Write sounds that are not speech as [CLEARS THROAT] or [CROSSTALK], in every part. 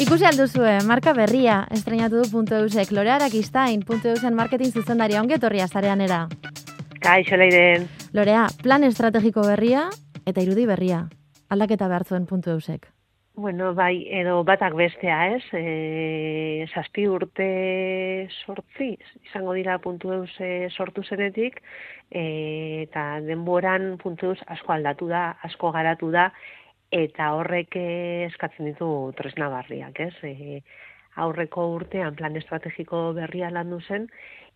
Ikusi alduzue, marka berria, estrenatu du puntu eusek, Lorea Arakistain, puntu eusen marketing zuzendaria, onge etorria zarean era. Kaixo leiden. Lorea, plan estrategiko berria eta irudi berria, aldaketa behar zuen puntu eusek. Bueno, bai, edo batak bestea, ez? E, zazpi urte sortzi, izango dira puntu eus e, sortu zenetik, e, eta denboran puntu eus asko aldatu da, asko garatu da, eta horrek eskatzen ditu tresna barriak, ez? E, aurreko urtean plan estrategiko berria landu zen,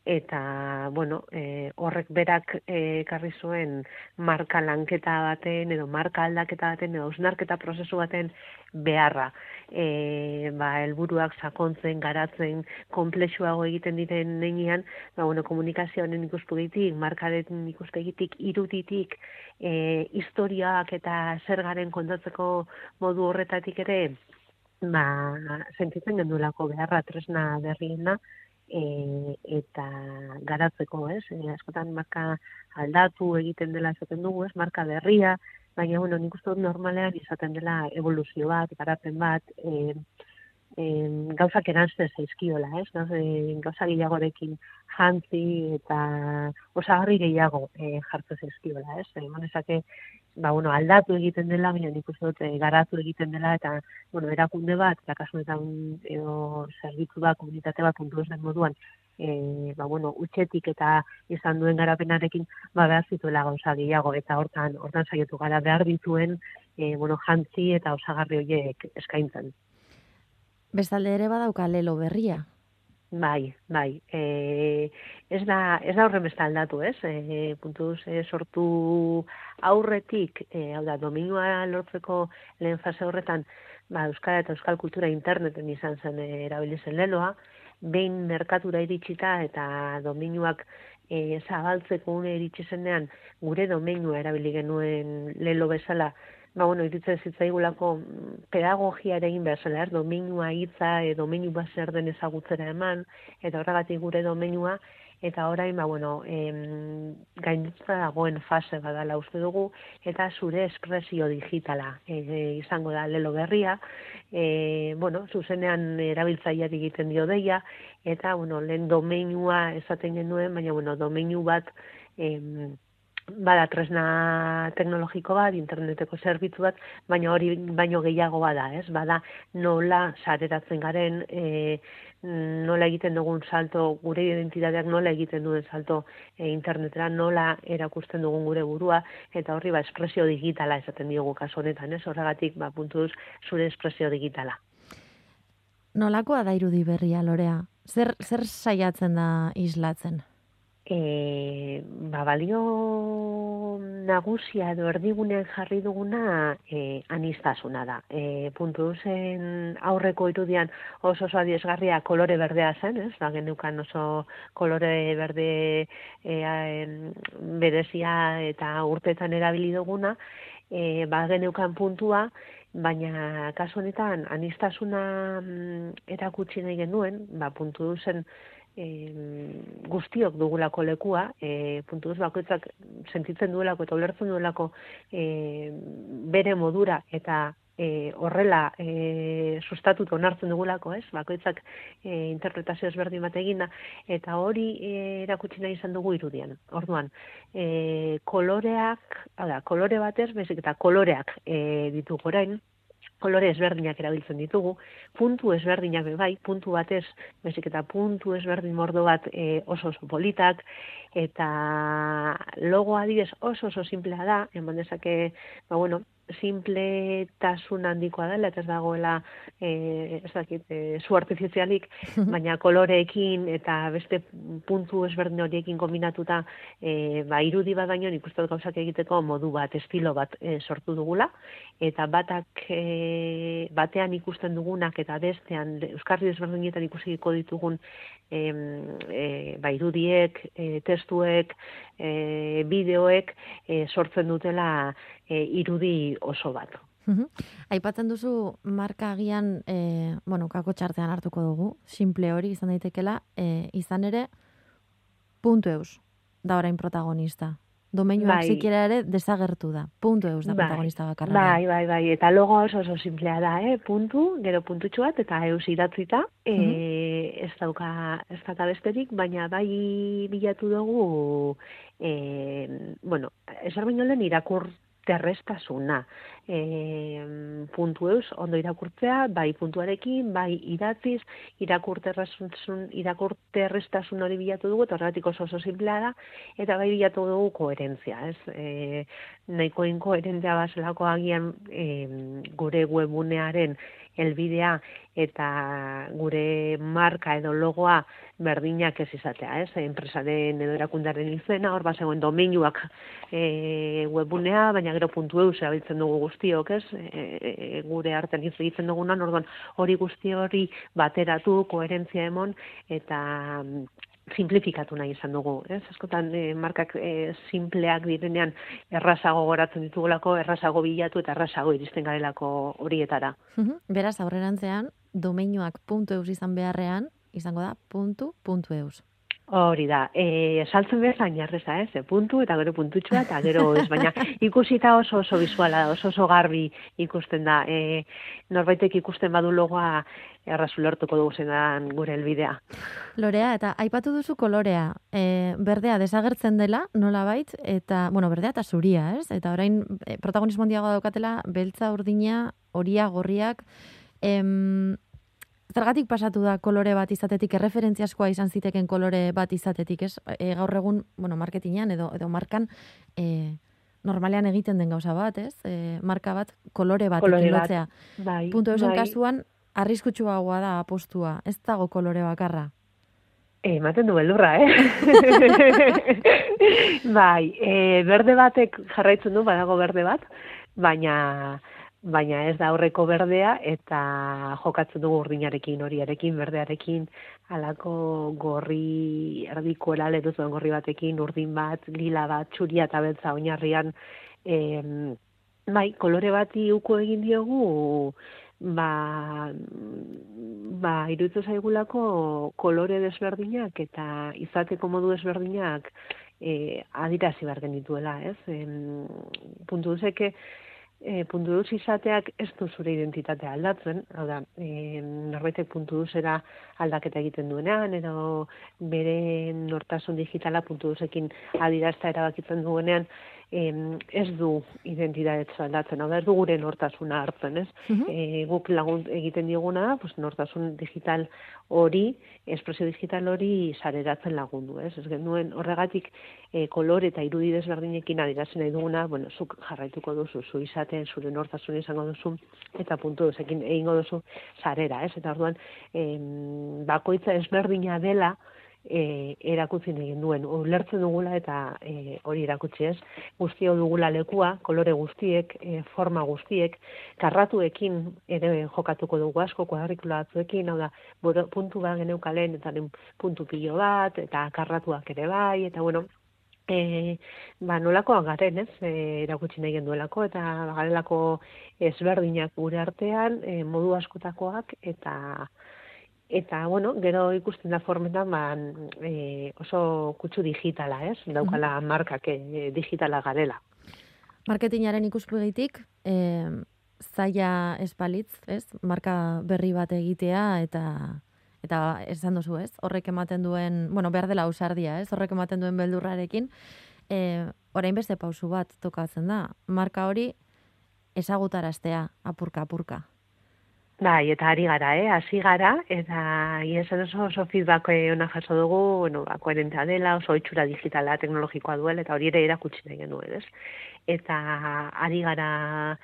eta bueno, e, horrek berak e, ekarri zuen marka lanketa baten edo marka aldaketa baten edo ausnarketa prozesu baten beharra. E, ba, helburuak sakontzen, garatzen, komplexuago egiten diren negian, ba, bueno, komunikazioaren ikuspegitik, markaren ikuspegitik, iruditik, e, historiak eta zer garen kontatzeko modu horretatik ere, ba, sentitzen gendulako beharra tresna berriena, e, eta garatzeko, ez? E, askotan marka aldatu egiten dela esaten dugu, ez? Marka berria, baina bueno, nik uste dut normalean izaten dela evoluzio bat, garatzen bat, e, eh, gauzak erantzten zaizkiola, ez? No? E, gauza gehiagorekin jantzi eta osagarri gehiago e, jartzen zaizkiola, ez? E, Manezake, ba, bueno, aldatu egiten dela, baina nik uste dut, e, garatu egiten dela, eta, bueno, erakunde bat, eta kasunetan edo zerbitzu bat, komunitate bat, puntu den moduan, e, ba, bueno, utxetik eta izan duen garapenarekin, ba, behar zituela gauza gehiago, eta hortan, hortan saietu gara behar dituen, e, bueno, jantzi eta osagarri horiek eskaintzen. Bestalde ere badauka lelo berria. Bai, bai. E, ez da, ez da besta aldatu, ez? E, puntuz, e, sortu aurretik, e, hau da, dominua lortzeko lehen fase horretan, ba, Euskal eta Euskal Kultura interneten izan zen e, erabilizen leloa, behin merkatura iritsita eta dominuak e, zabaltzeko une iritsi zenean, gure dominua erabili genuen lelo bezala, ba, bueno, iritzen zitzaigulako mm, pedagogia egin behar zela, er, dominua hitza, e, dominu bat zer den ezagutzera eman, eta horregatik gure dominua, eta orain, ba, bueno, em, gaindutza dagoen fase badala uste dugu, eta zure espresio digitala e, izango da lelo berria, e, bueno, zuzenean erabiltzaileari egiten dio deia, eta, bueno, lehen domenua esaten genuen, baina, bueno, domenu bat, em, bada tresna teknologiko bat, interneteko zerbitzu bat, baina hori baino gehiago bada, ez? Bada nola sareratzen garen, e, nola egiten dugun salto, gure identitateak nola egiten duen salto e, internetera, nola erakusten dugun gure burua, eta horri ba, espresio digitala esaten diogu kasu honetan, ez? Horregatik, ba, puntuz, zure espresio digitala. Nolakoa da irudi berria, Lorea? Zer, zer saiatzen da islatzen? E, ba, balio nagusia edo erdigunean jarri duguna e, anistasuna da. E, puntu zen aurreko irudian oso oso adiesgarria kolore berdea zen, ez? Da, genukan oso kolore berde e, berezia eta urtetan erabili duguna, e, ba, genukan puntua, baina kasu honetan anistasuna mm, erakutsi nahi genuen, ba, puntu zen e, guztiok dugulako lekua, e, puntu duz bakoitzak sentitzen duelako eta ulertzen duelako e, bere modura eta e, horrela e, sustatut onartzen dugulako, ez? Bakoitzak e, interpretazio ezberdin bat eginda eta hori e, erakutsi nahi izan dugu irudian. Orduan, e, koloreak, da, kolore batez, bezik eta koloreak e, ditugu orain, kolore ezberdinak erabiltzen ditugu, puntu ezberdinak bai, puntu batez, bezik eta puntu ezberdin mordo bat e, oso oso politak, eta logo adibes oso oso simplea da, eman dezake, ba bueno, simple tasun handikoa dela, eta ez dagoela e, ez dakit, e, zu artifizialik, [LAUGHS] baina koloreekin eta beste puntu ezberdin horiekin kombinatuta e, ba, irudi bat baino nik uste gauzak egiteko modu bat, estilo bat e, sortu dugula, eta batak e, batean ikusten dugunak eta bestean Euskarri ezberdinetan ikusiko ditugun e, e, ba, irudiek, e, testuek, e, bideoek e, sortzen dutela e, irudi oso bat. Aipatzen duzu marka agian, e, bueno, kako txartean hartuko dugu, simple hori izan daitekela, e, izan ere, puntu eus, da orain protagonista. Domeinuak bai. zikera ere desagertu da. Puntu eus da bai. protagonista bakarra. Bai, bai, bai. Eta logo oso oso simplea da, eh? Puntu, gero puntutxu bat, eta eus idatzita. E, ez dauka, ez da besterik, baina bai bilatu dugu, e, bueno, baino lehen irakur terrestasuna. E, puntu eus, ondo irakurtzea, bai puntuarekin, bai idatziz, irakurterrestasun, irakurterrestasun hori bilatu dugu, eta horregatik oso oso simplea da, eta bai bilatu dugu koherentzia, ez? E, nahiko inkoherentzia baselako agian e, gure webunearen elbidea eta gure marka edo logoa berdinak ez izatea, ez? Enpresaren edo erakundaren izena, hor bazegoen domeinuak e, webunea, baina gero puntu eus erabiltzen dugu guztiok, ez? E, e, gure artean hitz egiten dugunan, orduan hori guzti hori bateratu, koherentzia emon, eta simplifikatu nahi izan dugu, ez? Askotan e, markak e, simpleak direnean errazago goratzen ditugulako, errazago bilatu eta errazago iristen garelako horietara. Beraz, aurrerantzean, domeinuak puntu eus izan beharrean, izango da puntu, puntu eus. Hori da, e, saltzen behar zain jarreza, ez? E, puntu eta gero puntutxua eta gero ez, baina [LAUGHS] ikusita oso oso bizuala, oso oso garbi ikusten da. E, norbaitek ikusten badu logoa errazu lortuko dugu zenan gure elbidea. Lorea, eta aipatu duzu kolorea, e, berdea desagertzen dela, nola bait, eta, bueno, berdea eta zuria, ez? Eta orain, e, protagonismo handiago daukatela, beltza urdina, horia, gorriak, em, Zergatik pasatu da kolore bat izatetik, erreferentziaskoa izan ziteken kolore bat izatetik, ez? E, gaur egun, bueno, marketingan edo, edo markan, e, normalean egiten den gauza bat, ez? E, marka bat, kolore bat kolore ikilotzea. Bai, Punto bai. kasuan, arriskutsua da apostua, ez dago kolore bakarra. E, ematen du beldurra, eh? [LAUGHS] bai, e, berde batek jarraitzen du, badago berde bat, baina baina ez da aurreko berdea eta jokatzen dugu urdinarekin, horiarekin, berdearekin, alako gorri erdiko elale duzuen gorri batekin, urdin bat, lila bat, txuria eta beltza oinarrian, e, bai, kolore bati uko egin diogu, ba, ba iruditzu zaigulako kolore desberdinak eta izateko modu desberdinak e, adirazi behar genituela, ez? E, puntu duzeke, e, puntu duz izateak ez du zure identitatea aldatzen, hau da, e, norbaitek puntu duzera aldaketa egiten duenean, edo bere nortasun digitala puntu duzekin adirazta erabakitzen duenean, em, ez du identitatea aldatzen, hau da, ez du gure nortasuna hartzen, ez? e, guk lagun egiten dioguna, pues, nortasun digital hori, espresio digital hori sareratzen lagundu, ez? Ez genuen horregatik e, kolore eta irudi desberdinekin adirazen nahi duguna, bueno, zuk jarraituko duzu, zu izaten, zure nortasun izango duzu, eta puntu duzekin egingo duzu sarera, ez? Eta orduan, em, bakoitza ezberdina dela, e, erakutzi egin duen, ulertzen dugula eta e, hori erakutsi ez, guztio dugula lekua, kolore guztiek, e, forma guztiek, karratuekin ere jokatuko dugu asko, kuadrikula batzuekin, hau da, puntu bat geneukalen, eta puntu pilo bat, eta karratuak ere bai, eta bueno, E, ba, nolakoa garen, ez, e, erakutsi nahi genduelako, eta garelako ezberdinak gure artean, e, modu askotakoak, eta Eta, bueno, gero ikusten da formetan, ba, e, oso kutsu digitala, ez? Daukala mm markak e, digitala garela. Marketingaren ikuspegitik, e, zaila espalitz, ez? Marka berri bat egitea, eta eta esan duzu, ez? Horrek ematen duen, bueno, behar dela usardia, ez? Horrek ematen duen beldurrarekin, e, orain beste pausu bat tokatzen da. Marka hori ezagutaraztea, apurka, apurka. Bai, eta ari gara, eh? Hasi gara, eta iesan oso, oso feedback ona jaso dugu, bueno, ba, koherentea dela, oso itxura digitala, teknologikoa duela, eta hori ere erakutsi nahi genuen, ez? Eta ari gara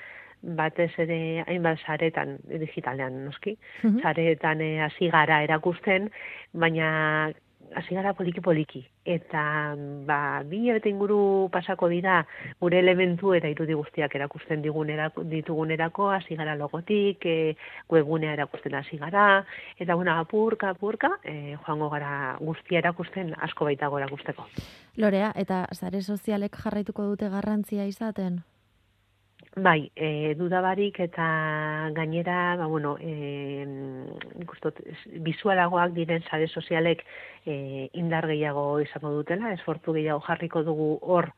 batez ere hainbat saretan digitalean noski, saretan eh, hasi gara erakusten, baina hasi gara poliki poliki. Eta ba bi hilabete inguru pasako dira gure elementu eta irudi guztiak erakusten digunerako ditugunerako hasi gara logotik e, webgunea erakusten hasi gara. Eta bueno apurka apurka e, joango gara guztia erakusten asko baitago erakusteko. Lorea eta sare sozialek jarraituko dute garrantzia izaten Bai, e, dudabarik eta gainera, ba, bueno, e, ikustot, bizualagoak diren sare sozialek e, indar gehiago izango dutela, esfortu gehiago jarriko dugu hor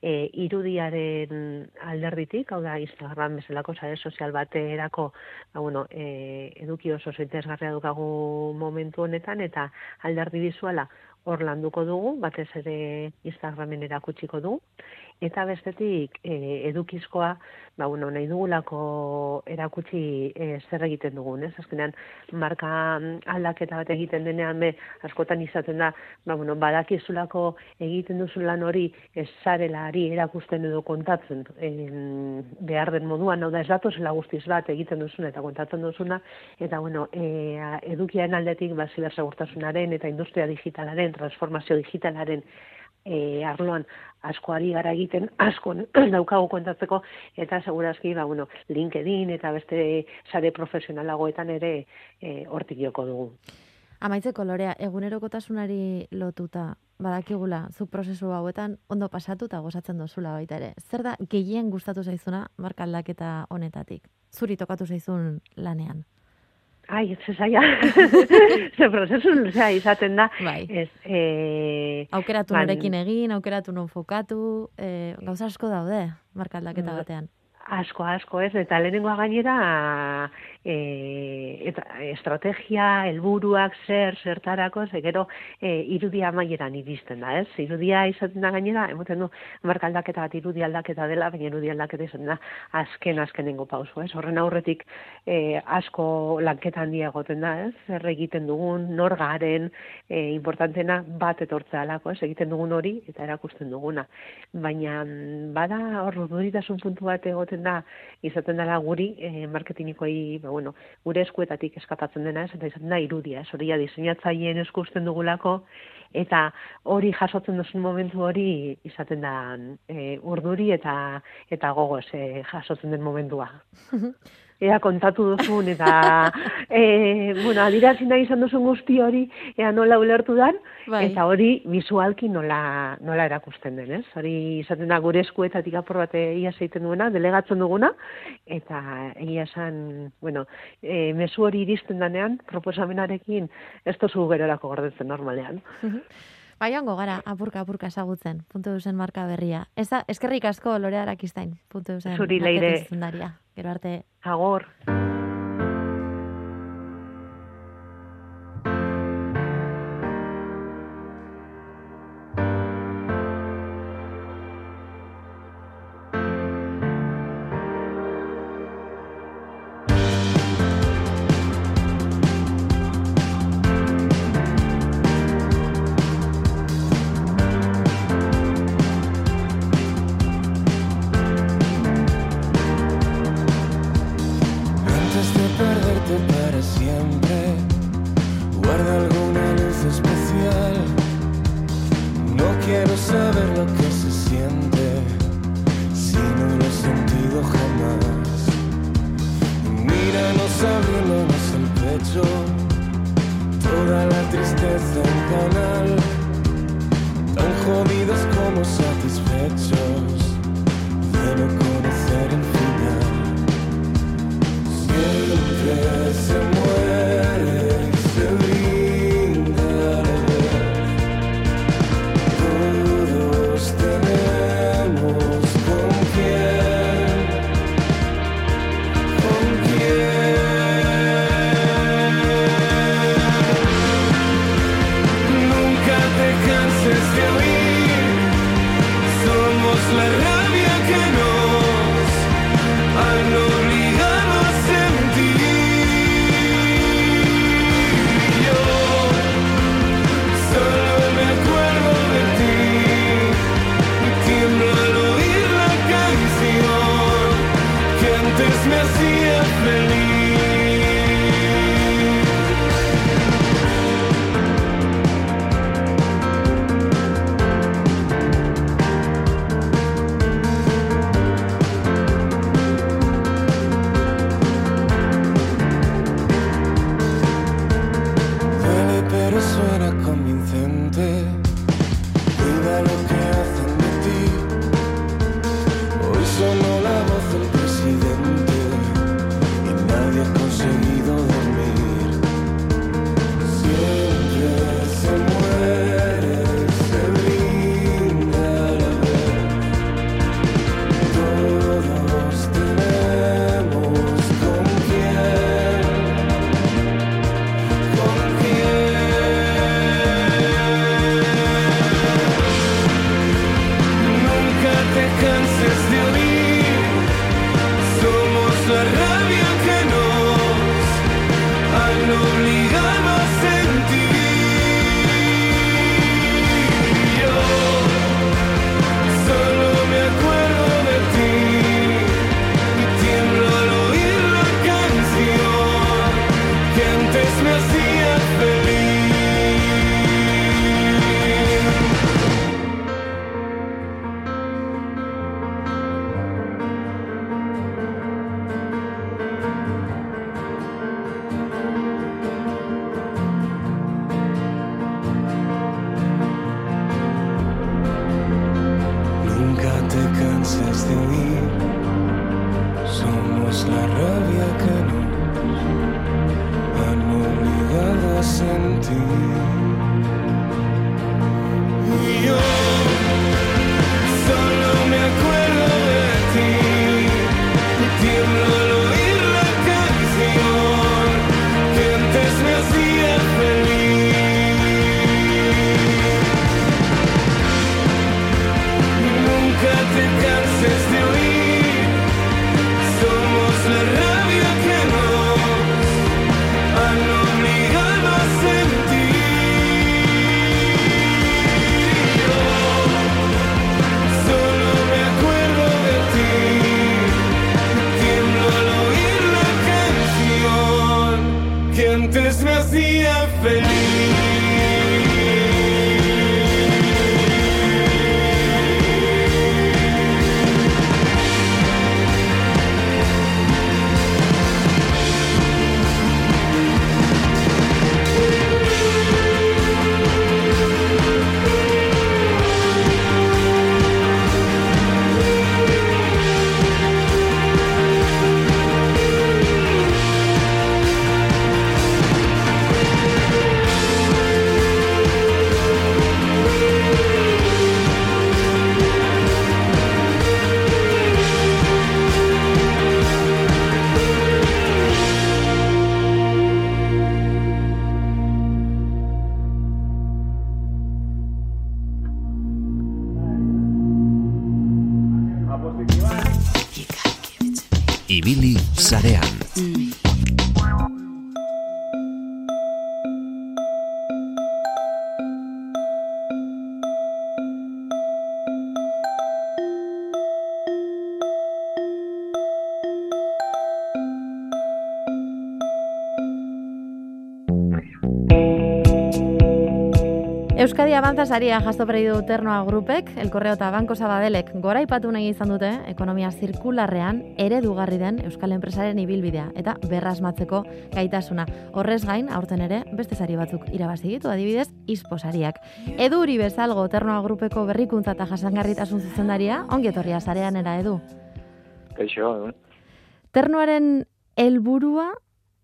e, irudiaren alderditik, hau da Instagram bezalako sare sozial baterako, ba, bueno, e, eduki oso zaitezgarria dukagu momentu honetan, eta alderdi bizuala hor landuko dugu, batez ere Instagramen erakutsiko dugu, eta bestetik e, edukizkoa, ba, bueno, nahi dugulako erakutsi e, zer egiten dugun, ez? Azkenean, marka aldaketa bat egiten denean, be, askotan izaten da, ba, bueno, badakizulako egiten duzun lan hori ez ari erakusten edo kontatzen e, behar den moduan, hau da, ez datozela guztiz bat egiten duzun eta kontatzen duzuna, eta, bueno, e, edukiaren aldetik, ba, zibersegurtasunaren eta industria digitalaren, transformazio digitalaren e, arloan asko ari gara egiten, [CLEARS THROAT] asko [CLEARS THROAT] daukagu kontatzeko, eta segurazki, ba, bueno, LinkedIn eta beste sare profesionalagoetan ere e, hortik joko dugu. Amaitzeko lorea, egunerokotasunari lotuta, badakigula, zu prozesu hauetan ondo pasatu eta gozatzen dozula baita ere. Zer da gehien gustatu zaizuna markaldaketa honetatik? Zuri tokatu zaizun lanean? Ai, ez zaila. [LAUGHS] Ze prozesu luzea izaten da. Bai. Ez, e, aukeratu ban, norekin egin, aukeratu non fokatu, e, gauza asko daude, markaldaketa mm. batean. Asko, asko, ez, eta lehenengoa gainera e, eta estrategia, helburuak zer, zertarako, ze gero e, irudia maieran iristen da, ez? Irudia izaten da gainera, emoten du, marka aldaketa bat irudi aldaketa dela, baina irudi aldaketa izaten da, azken, azkenengo pausu, ez? Horren aurretik e, asko lanketa handia egoten da, ez? Zer egiten dugun, nor garen, e, importantena bat etortzea alako, ez? Egiten dugun hori, eta erakusten duguna. Baina, bada, hor, duritasun puntu bat egoten da, izaten dela guri, e, marketingikoi, ba, bueno, gure eskuetatik eskatatzen dena, ez, eta izaten da irudia, ez, hori diseinatzaileen eskusten dugulako, eta hori jasotzen duzun momentu hori izaten da e, urduri eta eta gogoz e, jasotzen den momentua. [LAUGHS] ea kontatu duzun, eta, [LAUGHS] e, bueno, adirazi nahi izan duzun guzti hori, ea nola ulertu dan, bai. eta hori visualki nola, nola erakusten den, ez? Hori izaten da gure eskuetatik apur bat ia zeiten duena, delegatzen duguna, eta egia esan, bueno, e, mesu hori iristen danean, proposamenarekin, ez tozu gerorako gordetzen normalean. Bai, ongo gara, apurka, apurka esagutzen, puntu duzen marka berria. Ez da, eskerrik asko lorea arakiztain, puntu duzen. Zuri leire. Gero arte. Agor. Euskadi Avanza saria jasto du Ternoa Grupek, El Correo eta Banko Sabadelek gora ipatu nahi izan dute ekonomia zirkularrean eredugarri den Euskal Enpresaren ibilbidea eta berrasmatzeko gaitasuna. Horrez gain, aurten ere, beste sari batzuk irabazi ditu, adibidez, isposariak. Edu hori bezalgo Ternoa Grupeko berrikuntza eta jasangarritasun zuzendaria, ongi etorria sarean era edu. Kaixo, eh? Ternoaren helburua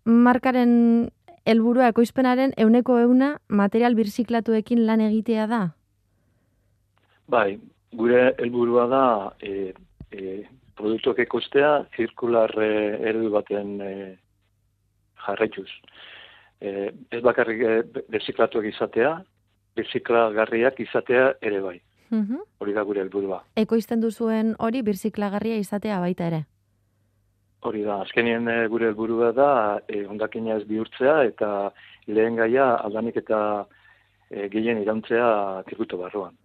markaren helburua ekoizpenaren euneko euna material birziklatuekin lan egitea da? Bai, gure helburua da e, e, produktuak ekostea zirkular e, eredu baten e, jarraituz. E, ez bakarrik e, birziklatuak izatea, birziklagarriak izatea ere bai. Hori da gure helburua. Ekoizten duzuen hori birziklagarria izatea baita ere? Hori da, azkenien e, gure helburua da e, ondakina ez bihurtzea eta lehen gaia aldanik eta e, gehien irantzea zirkuito barruan.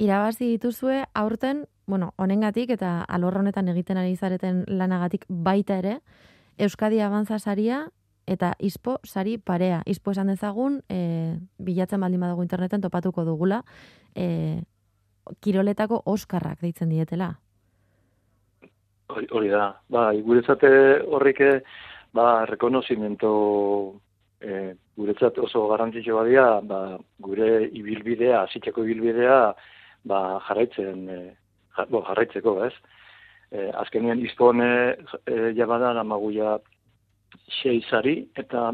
Irabazi dituzue aurten, bueno, honengatik eta alor honetan egiten ari zareten lanagatik baita ere, Euskadi Abantza saria eta Ispo sari parea. Ispo esan dezagun, e, bilatzen baldin badago interneten topatuko dugula, e, kiroletako oskarrak deitzen dietela. Hori da, ba, guretzate horrike, ba, rekonozimento e, guretzat oso garantzitxo badia, ba, gure ibilbidea, zitzeko ibilbidea, ba, jarraitzen, e, bo, jarraitzeko, ez? E, azkenien izpone e, jabadan amaguia sei zari, eta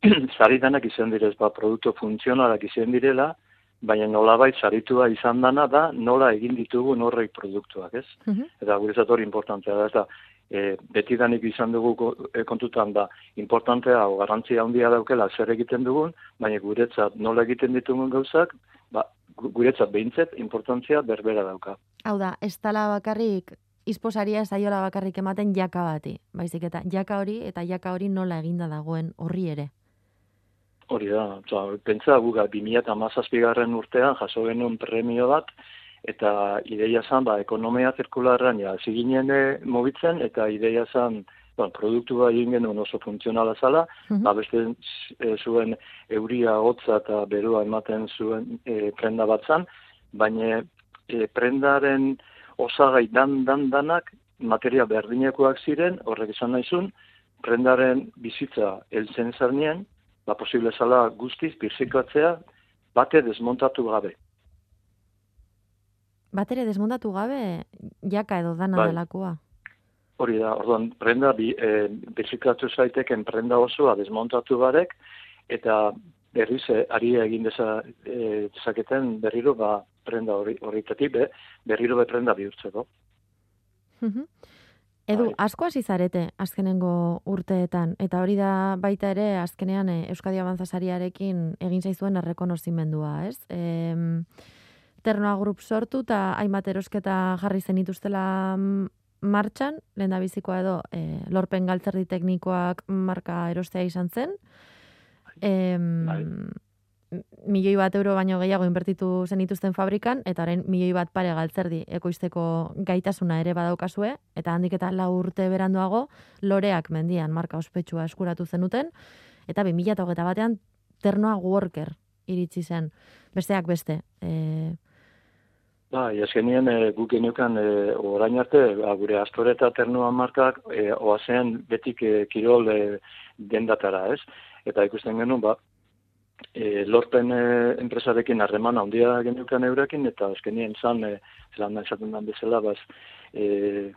[CLEARS THROAT] zari danak izan direz, ba, produktu funtzionalak izan direla, baina nolabait saritua izan dana da nola egin ditugu norrek produktuak, ez? Mm Eta gure hori importantea da, eta e, beti danik izan dugu e, kontutan da importantea o garantzia handia daukela zer egiten dugun, baina guretzat nola egiten ditugun gauzak, ba, guretzat behintzet importantzia berbera dauka. Hau da, ez tala bakarrik izposaria saiola bakarrik ematen jaka bati, baizik eta jaka hori eta jaka hori nola eginda dagoen horri ere. Hori da, oza, pentsa guga, 2008 garren urtean jaso genuen premio bat, eta ideia zan, ba, ekonomia zirkularran, ja, ziginen mobitzen, eta ideia zan, bueno, produktua egin genuen oso funtzionala zala, Mhm. ba beste e, zuen euria hotza eta berua ematen zuen e, prenda bat zan, baina e, prendaren osagai dan dan danak materia berdinekoak ziren, horrek esan naizun, prendaren bizitza heltzen zarnien, ba posible zala guztiz birzikatzea bate desmontatu gabe. Bat ere desmontatu gabe, jaka edo dana Bai. delakoa. Hori da, orduan, prenda, bi, e, birzikatu zaiteken prenda osoa desmontatu barek, eta berriz, e, ari egin deza, e, dezaketen berriro, ba, prenda hori, horretatik, be, berriro be prenda bihurtzeko. Mhm. Edu, Bai. asko hasi zarete azkenengo urteetan, eta hori da baita ere azkenean eh, Euskadi Abantzasariarekin egin zaizuen errekonozimendua, ez? Em, Ternoa Group sortu eta hainbat erosketa jarri zenituztela mm, martxan, lehen bizikoa edo eh, lorpen galtzerdi teknikoak marka erostea izan zen. Em, Bai. Milioi bat euro baino gehiago inbertitu zenituzten fabrikan, eta orain milioi bat pare galtzerdi ekoizteko gaitasuna ere badaukazue, eta handik eta lau urte beranduago, loreak mendian marka ospetsua eskuratu zenuten, eta 2008 batean ternoa worker iritsi zen. Besteak beste. E, Bai, azkenien e, guk geneukan e, orain arte, ba, gure Astore eta Ternua markak e, oazean betik e, kirol e, dendatara, ez? Eta ikusten genuen, ba, e, lorpen e, enpresarekin harreman handia geneukan eurekin, eta azkenien zan, e, zelan esaten den bezala, baz, e,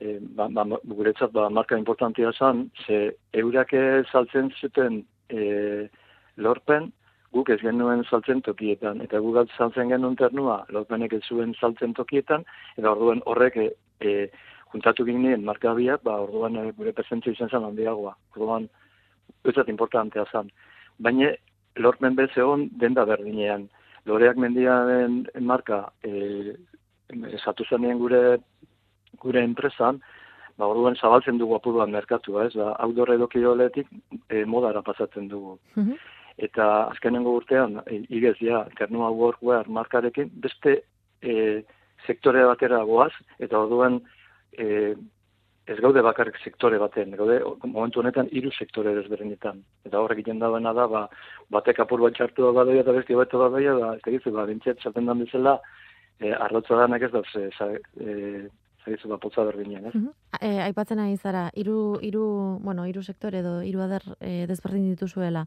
e, ba, ba, guretzat ba, marka importantia zan, ze eurak saltzen zuten e, lorpen, guk ez genuen saltzen tokietan, eta guk saltzen genuen ternua, lorpenek ez zuen saltzen tokietan, eta orduan horrek e, e, juntatu ginen markabiak, ba, orduan e, gure presentzia izan zen handiagoa. Orduan, eutzat importantea zen. Baina, lorpen bez egon denda berdinean. Loreak mendiaren marka e, esatu zenien gure gure enpresan, ba, orduan zabaltzen dugu apuruan merkatua, ez? Ba, outdoor edo kiroletik e, modara pasatzen dugu. mhm. Eta azkenengo urtean, e, igez, ja, Ternua Workwear markarekin, beste e, sektore batera goaz, eta orduan e, ez gaude bakarrik sektore baten, gaude momentu honetan hiru sektore desberdinetan. Eta horrek egiten dagoena da, ba, batek apur bat txartu badoia eta beste bat badoia, ba, ez tegizu, ba, bintzet, zaten dan bezala, e, arrotza danak ez dauz, e, za, e, zagizu, ba, potza berdinean, ez? Mhm. E, aipatzen ari zara, hiru hiru, bueno, hiru sektore edo hiru ader e, desberdin dituzuela.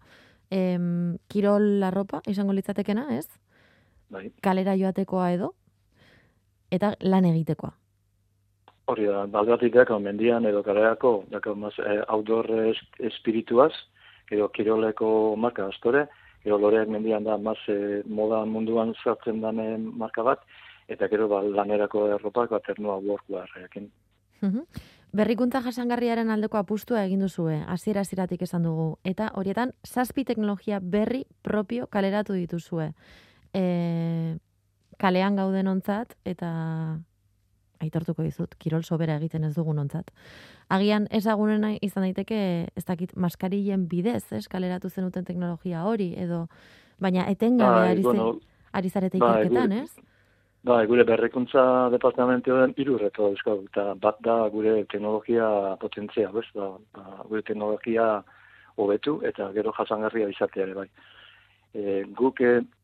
Em, kirol arropa izango litzatekena, ez? Bai. Kalera joatekoa edo eta lan egitekoa. Hori da, baldatik dako, mendian edo kareako, dako, mas, eh, outdoor es, espirituaz, edo kiroleko marka astore, gero loreak mendian da, mas, eh, moda munduan zartzen danen marka bat, eta gero ba, lanerako erropak, bat ernua workwear, ekin. Mhm. Berrikuntza jasangarriaren aldeko apustua egin duzue, hasiera hasieratik esan dugu. Eta horietan, zazpi teknologia berri propio kaleratu dituzue. E, kalean gauden ontzat, eta aitortuko dizut, kirol sobera egiten ez dugun ontzat. Agian ezagunena izan daiteke, ez dakit, maskarillen bidez, ez, kaleratu zenuten teknologia hori, edo, baina etengabe Bai, ari, bueno, ari zarete bai, ikerketan, ez? Ba, gure berrikuntza departamentoen hiru reto dauzkagu, eta bat da gure teknologia potentzia, bez? Ba, ba, gure teknologia hobetu eta gero jasangarria izatea ere bai. E, guk e, gu-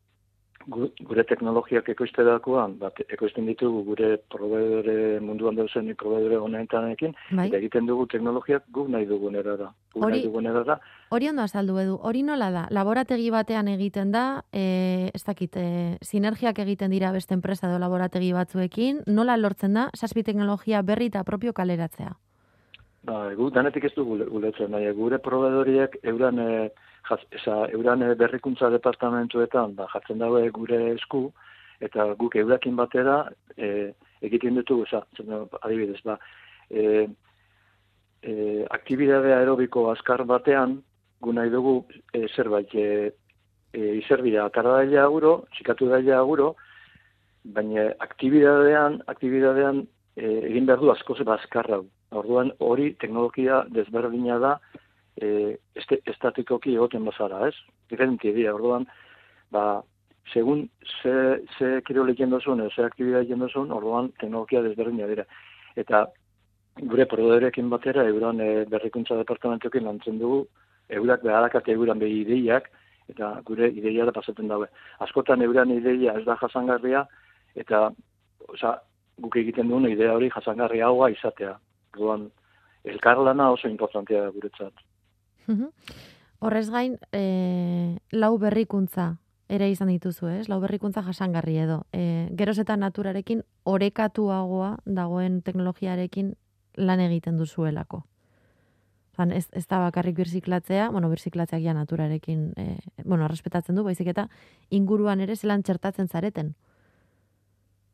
gure teknologiak ekoizterakoan, bat ekoizten ditugu gure proveedore munduan dauzen proveedore honetanekin, Bai? eta egiten dugu teknologiak guk nahi dugun erara. Guk Hori- nahi dugun erara, Hori ondo azaldu edu, hori nola da? Laborategi batean egiten da, e, ez dakit, e, sinergiak egiten dira beste enpresa edo laborategi batzuekin, nola lortzen da, saspi teknologia berri eta propio kaleratzea? Ba, gu danetik ez dugu ule- ulertzen, nahi, gure proveedoriek euran, e, jaz, eza, euran e, berrikuntza departamentuetan ba, jartzen daue gure esku, eta guk eurakin batera e, egiten ditugu, eza, zen, adibidez, ba, e, e, aktibidade aerobiko azkar batean, gu nahi dugu e, zerbait, e, e, izerbia atara daila aguro, txikatu daila aguro, baina aktibidadean, aktibidadean e, egin behar du askoz bazkarrau. Orduan hori teknologia desberdina da e, este, estatikoki egoten bazara, ez? Diferentia dira, orduan, ba, segun ze, ze kirol egin dozun, ze aktibidad egin dozun, orduan teknologia desberdina dira. Eta gure proveedorekin batera euran e, berrikuntza departamentokin lantzen dugu eurak beharakate euran behi ideiak eta gure ideia da pasatzen daue. Askotan euran ideia ez da jasangarria eta oza, guk egiten duen idea hori jasangarria haua izatea. Duan, elkarlana oso importantea guretzat. Horrez gain, e, lau berrikuntza ere izan dituzu, ez? Lau berrikuntza jasangarri edo. E, geroz eta naturarekin orekatuagoa dagoen teknologiarekin lan egiten duzuelako. Zan, ez, ez da bakarrik birziklatzea, bueno, birziklatzeak ja naturarekin, e, bueno, respetatzen du, baizik eta inguruan ere zelan txertatzen zareten.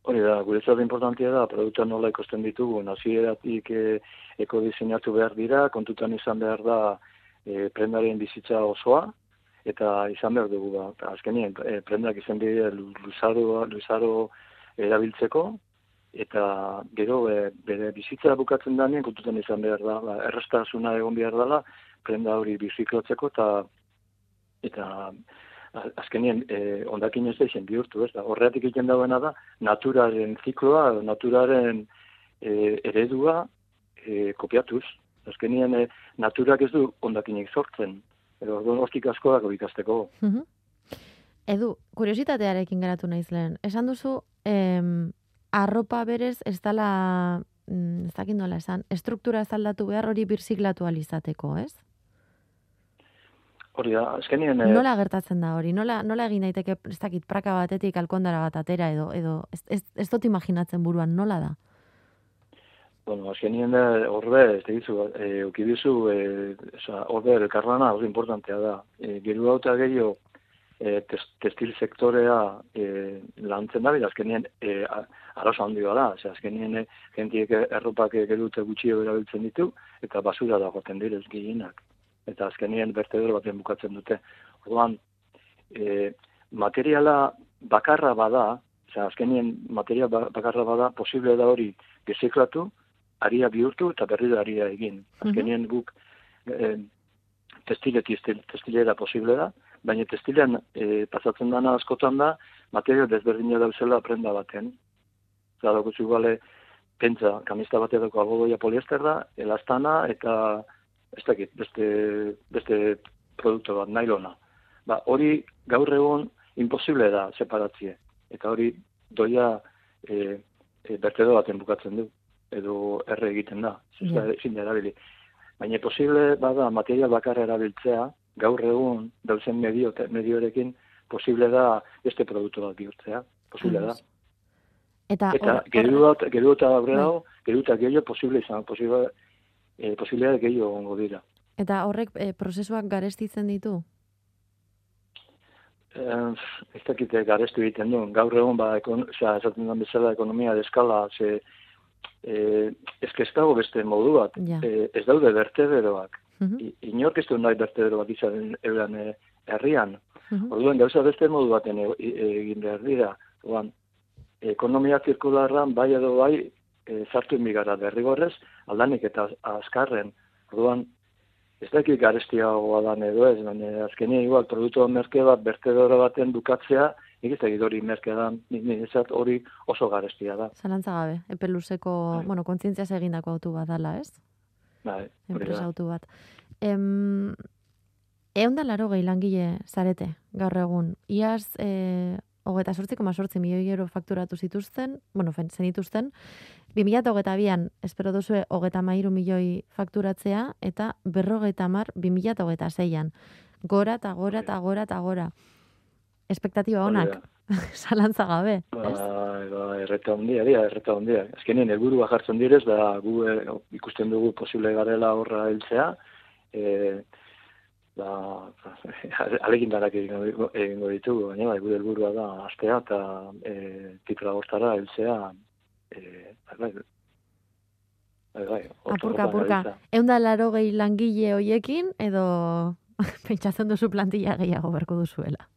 Hori da, guretzat importantia da, produktua nola ikosten ditugu, nazieratik e, ekodizeinatu behar dira, kontutan izan behar da e, prendaren bizitza osoa, eta izan behar dugu ba. Azkenien, e, prendak izan dira luzaro, luzaro erabiltzeko, eta gero e, bere bizitza bukatzen danien kontutan izan behar da, ba, errestasuna egon behar dela, prenda hori biziklatzeko, eta eta azkenien e, ondakin ez da bihurtu, ez da, horretik egiten dauena da, naturaren zikloa, naturaren e, eredua e, kopiatuz. Azkenien e, naturak ez du ondakinik sortzen, edo orduan hortik asko dago ikasteko. Edu, kuriositatearekin geratu naiz lehen. Esan duzu, em, arropa berez ez dala, mm, ez dakit nola esan, estruktura ez aldatu behar hori birziklatu alizateko, ez? Hori da, eskenien... Eh, nola gertatzen da hori? Nola, nola egin daiteke, ez dakit, praka batetik alkondara bat atera edo, edo ez, ez, ez dut imaginatzen buruan, nola da? Bueno, azkenien da, horbe, ez dizu, e, ukibizu, e, oza, horbe, elkarlana, hori importantea da. E, geru hau eta gehiago, e, testil sektorea e, lantzen da, azkenien, e, arazo handia da, Ose, azkenien, e, jentiek erropak gerute gutxio erabiltzen ditu, eta basura da goten direz gehienak. Eta azkenien bertedero baten bukatzen dute. Orduan, e, materiala bakarra bada, Osa, azkenien materia ba, bakarra bada, posible da hori geziklatu, aria bihurtu eta berri da aria egin. Mhm. Azkenien guk e, testilera posible da, baina testilean e, pasatzen dana askotan da, materio desberdina dauzela prenda baten. Zara gutxu gale, pentsa, kamista bat edoko algodoia poliester da, elastana eta ez dakit, beste, beste produktu bat, nailona. Ba, hori gaur egun imposible da separatzie. Eta hori doia e, e, bertedo baten bukatzen du edo erre egiten da, ezin da erabili. Baina posible bada material bakarra erabiltzea, gaur egun dauzen medio, mediorekin posible da este produktu bat bihurtzea, posible da. Eta, eta geru bat, geru eta aurre bai. geru eta gehiago posible izan, posible, eh, posible gehiago ongo dira. Eta horrek eh, prozesuak garestitzen ditu? Eh, ez dakite garestu egiten du. Gaur egun, ba, ekon, oza, esaten den bezala ekonomia deskala, ze, eh, ez dago beste modu bat, eh, ez daude bertederoak. Uh -huh. Inork ez du nahi bertederoak izan euran eh, herrian. Uh -huh. Orduan, gauza beste modu baten e, egin behar dira. Orduan, ekonomia zirkularran bai edo bai e, zartu inbigara derrigorrez, aldanik eta azkarren. Orduan, ez dakik garestiagoa dan edo ez, baina azkenia igual, produktu merke bat bertedero baten dukatzea, nik ez egit hori merkedan, nik hori oso garestia da. Zalantza gabe, epe luzeko, bai. bueno, kontzientzia egindako autu bat dala, ez? Bai, Enpresa autu bat. Em, egun da laro gehi langile zarete, gaur egun. Iaz, e, hogeta sortzi, koma sortzi milioi euro fakturatu zituzten, bueno, zen dituzten, 2000 hogeta bian, espero duzue, hogeta mairu milioi fakturatzea, eta berrogeta mar, 2000 hogeta zeian. Gora, eta gora, eta gora, eta gora espektatiba honak, salantza [LAUGHS] gabe. Ba, ba, erreta hondia, dia, erreta hondia. Azkenien, elburu jartzen direz, da gu eh, ikusten dugu posible garela horra heltzea, e, ba, [LAUGHS] alegin darak egingo ditugu, baina, ba, gure elburua da, astea eta e, titra hortara heltzea, e, bai, bai, bai, apurka, apurka. Eunda laro gehi langile hoiekin, edo [LAUGHS] pentsatzen duzu plantilla gehiago berko duzuela?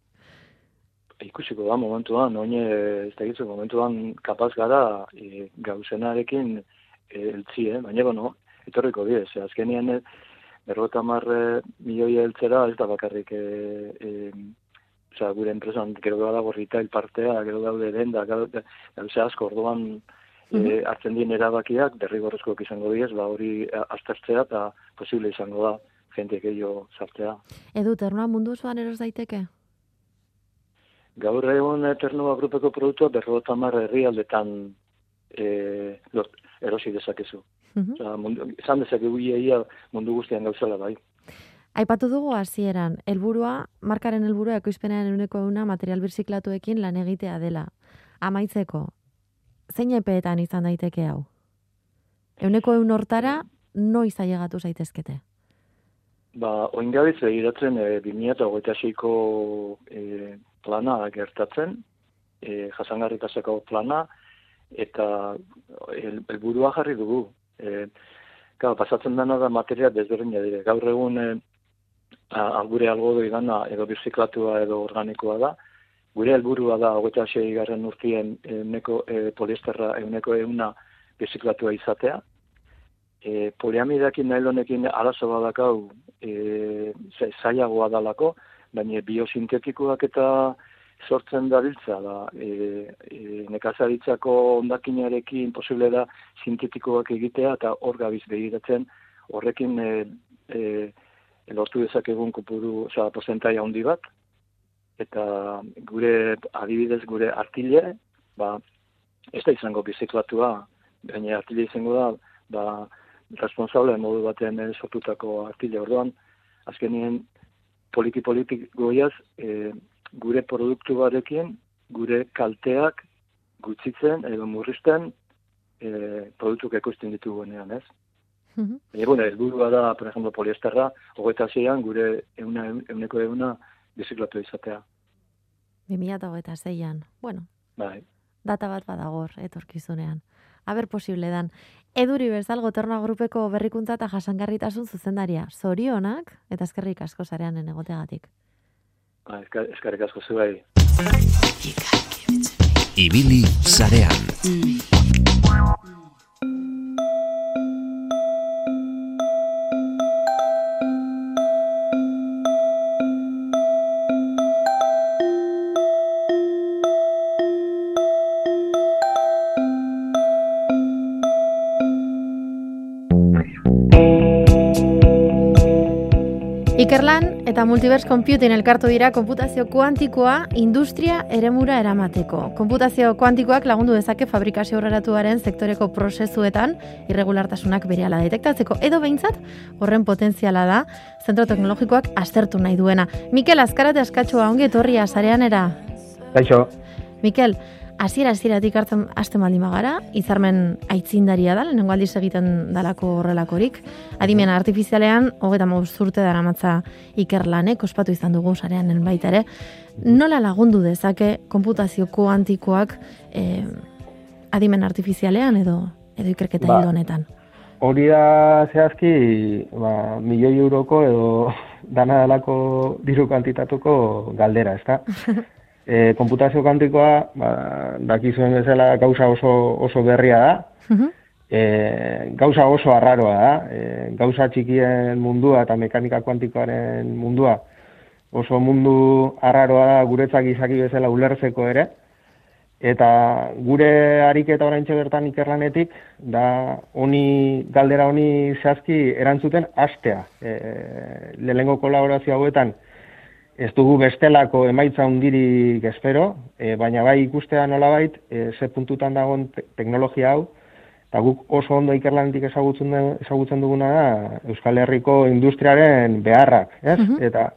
Ikusiko da momentuan, oine, ez da gitzu, momentuan kapaz gara e, gauzenarekin e, eltzi, eh? baina, bueno, etorriko bidez, e, azkenien e, berrota marre milioi eltzera, ez da bakarrik e, e, oza, gure enpresan, gero da dago retail partea, gero daude denda, daude asko, orduan e, hartzen dien erabakiak derrigorrezkoak izango diez, ba hori aztertzea eta posible izango da jente gehiago sartzea. Edu, ternoa mundu osoan eros daiteke? Gaur egon ternoa grupeko produktua berrota marra herri aldetan e, lot, erosi dezakezu. Uh -huh. mundu, zan dezakegu ia mundu guztian gauzala bai. Aipatu dugu hasieran, helburua, markaren helburua ekoizpenean euneko euna material birziklatuekin lan egitea dela. Amaitzeko, zein epeetan izan daiteke hau? Euneko eun hortara, noiz ailegatu zaitezkete? Ba, oingabitz egiratzen e, 2008ko e, plana gertatzen, e, jasangarrikaseko plana, eta helburua jarri dugu. E, Gau, pasatzen dena da materia desberdina dire. Gaur egun e, gure algodo idana edo birziklatua edo organikoa da, gure helburua da hogeita sei garren urtien euneko e, poliesterra euneko euna biziklatua izatea. E, poliamidakin nailonekin arazo badakau e, zailagoa dalako, baina biosintetikoak eta sortzen da biltza da. E, e, nekazaritzako ondakinarekin posible da sintetikoak egitea eta hor gabiz begiratzen horrekin e, e, lortu dezakegun kopuru, oza, porcentaia handi bat, eta gure adibidez gure artile, ba, ez da izango biziklatua, baina artile izango da, ba, responsable modu batean sortutako artile orduan, azkenien poliki-politik goiaz, e, gure produktu barekin, gure kalteak gutxitzen edo murrizten e, produktuk ekoizten ditugunean, ez? Mm -hmm. E, bueno, el da, por ejemplo, poliesterra, hogeita zeian, gure euna, euneko euna biziklatu izatea. 2008an, bueno, bai. data bat badagor, etorkizunean. Aber posible dan. Eduri bezal goterna grupeko berrikuntza eta jasangarritasun zuzendaria. Zorionak eta eskerrik asko zarean egoteagatik. Ba, eskerrik asko zu bai. Ibili zarean. Mm. Eta Multiverse Computing elkartu dira konputazio kuantikoa industria eremura eramateko. Konputazio kuantikoak lagundu dezake fabrikazio horreratuaren sektoreko prozesuetan irregulartasunak berehala detektatzeko edo behintzat horren potentziala da zentro teknologikoak aztertu nahi duena. Mikel, azkarate askatxoa ongi etorria zarean era? Kaixo. Mikel, hasiera hasieratik hartzen haste maldi magara, izarmen aitzindaria da, lehenengo aldiz egiten dalako horrelakorik. Adimen artifizialean, hogeta urte dara matza ikerlanek, ospatu izan dugu sarean baita ere. Nola lagundu dezake konputazio kuantikoak eh, adimen artifizialean edo edo ikerketa ba, honetan? Hori da zehazki, ba, milioi euroko edo dana dalako diru kantitatuko galdera, ezta? [LAUGHS] e, konputazio kantikoa, ba, dakizuen bezala gauza oso, oso berria da, e, gauza oso arraroa da, e, gauza txikien mundua eta mekanika kuantikoaren mundua oso mundu arraroa da guretzak izaki bezala ulertzeko ere, eta gure ariketa orain bertan ikerlanetik, da honi, galdera honi zehazki erantzuten astea. E, lehengo kolaborazio hauetan, ez dugu bestelako emaitza hundirik espero, e, baina bai ikustea nolabait, e, ze puntutan dagoen teknologia hau, eta guk oso ondo ikerlanetik ezagutzen, ezagutzen duguna da Euskal Herriko industriaren beharrak, ez? Uh Eta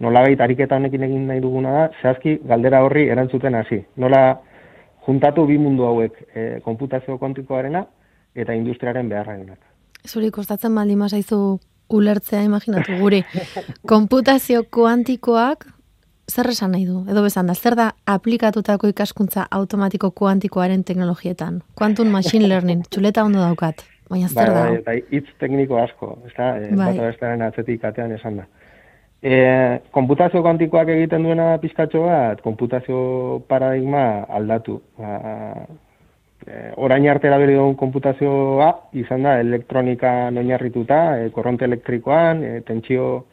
nolabait ariketa honekin egin nahi duguna da, zehazki galdera horri erantzuten hasi. Nola juntatu bi mundu hauek, e, konputazio kontikoarena eta industriaren beharrarenak. Zuri kostatzen baldin mazaizu ulertzea imaginatu guri. [LAUGHS] Konputazio kuantikoak zer esan nahi du? Edo bezan da, zer da aplikatutako ikaskuntza automatiko kuantikoaren teknologietan? Quantum Machine Learning, [LAUGHS] txuleta ondo daukat. Baina zer bai, da? Bai, bai, itz tekniko asko, ez da, e, bai. bata atzetik atean esan da. E, konputazio kuantikoak egiten duena pizkatxo bat, konputazio paradigma aldatu. Ba, e, orain arte erabili dugun konputazioa izan da elektronika oinarrituta, e, korronte elektrikoan, e, tentsio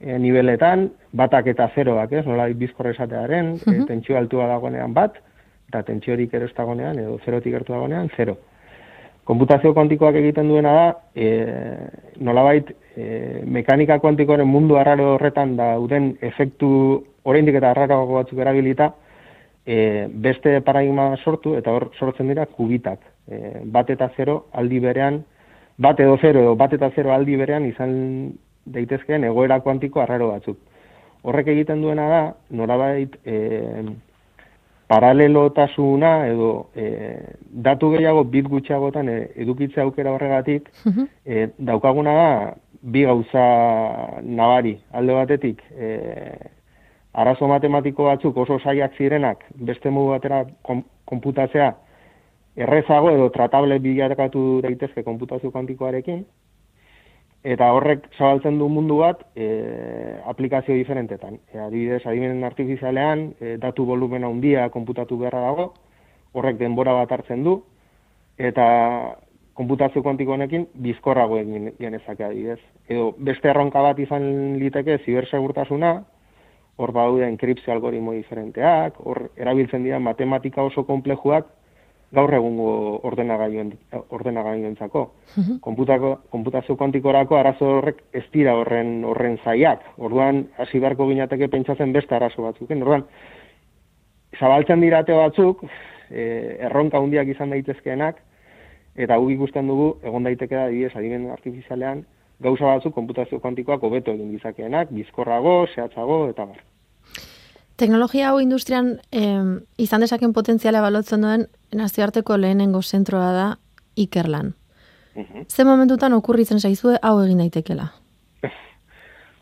e, niveletan, batak eta zeroak, ez, nola bizkorre esatearen, e, tentsio altua dagoenean bat, eta tentsiorik ero dagoenean, edo zerotik ertu dagoenean, zero. Konputazio kuantikoak egiten duena da, e, nolabait, e, mekanika kuantikoaren mundu arraro horretan dauden efektu oraindik eta arraroago batzuk erabilita, e, beste paradigma sortu eta hor sortzen dira kubitak. E, bat eta zero aldi berean, bat edo zero edo bat eta zero aldi berean izan daitezkeen egoera kuantiko arraro batzuk. Horrek egiten duena da, norabait, e, paralelotasuna edo e, datu gehiago bit gutxiagotan e, edukitze aukera horregatik, e, daukaguna da, bi gauza nabari alde batetik, e, arazo matematiko batzuk oso saiak zirenak beste modu batera konputatzea errezago edo tratable bilarakatu daitezke konputazio kuantikoarekin eta horrek zabaltzen du mundu bat e, aplikazio diferentetan. E, adibidez, adibinen artifizialean, e, datu volumena handia konputatu beharra dago, horrek denbora bat hartzen du, eta konputazio kuantiko honekin bizkorrago egin genezake adibidez. Edo beste erronka bat izan liteke zibersegurtasuna, hor baude enkripzio algoritmo diferenteak, hor erabiltzen dira matematika oso komplejuak gaur egungo ordenagailuen ordenagailuentzako. Mhm. Konputako konputazio kuantikorako arazo horrek ez dira horren horren zaiak. Orduan hasi beharko ginateke pentsatzen beste arazo batzuk. Orduan zabaltzen dirate batzuk, e, erronka handiak izan daitezkeenak eta gu ikusten dugu egon daiteke da adibidez adimen artifizialean gauza batzuk konputazio kuantikoak hobeto egin dizakeenak, bizkorrago, zehatzago eta bar. Teknologia hau industrian eh, izan dezaken potentziala balotzen duen nazioarteko lehenengo zentroa da Ikerlan. Mhm. Ze momentutan okurritzen zaizue hau egin daitekela? [LAUGHS]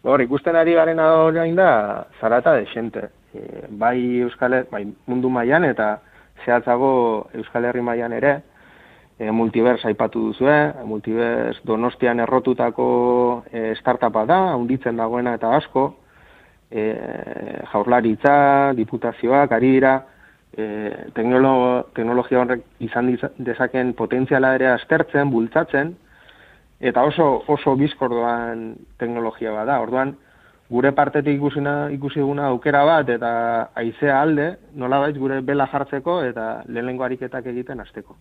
Hor, ikusten ari garen orain da zarata de xente. E, bai Euskal bai mundu mailan eta zehatzago Euskal Herri mailan ere, e, multivers aipatu duzue, multivers donostian errotutako e, startupa da, hunditzen dagoena eta asko, e, jaurlaritza, diputazioak, ari dira, e, teknologia horrek izan dezaken potentziala ere aztertzen, bultzatzen, eta oso oso bizkordoan teknologia bada. Orduan, gure partetik ikusina, ikusi duguna aukera bat eta aizea alde, nola baiz gure bela jartzeko eta lehenengo ariketak egiten hasteko.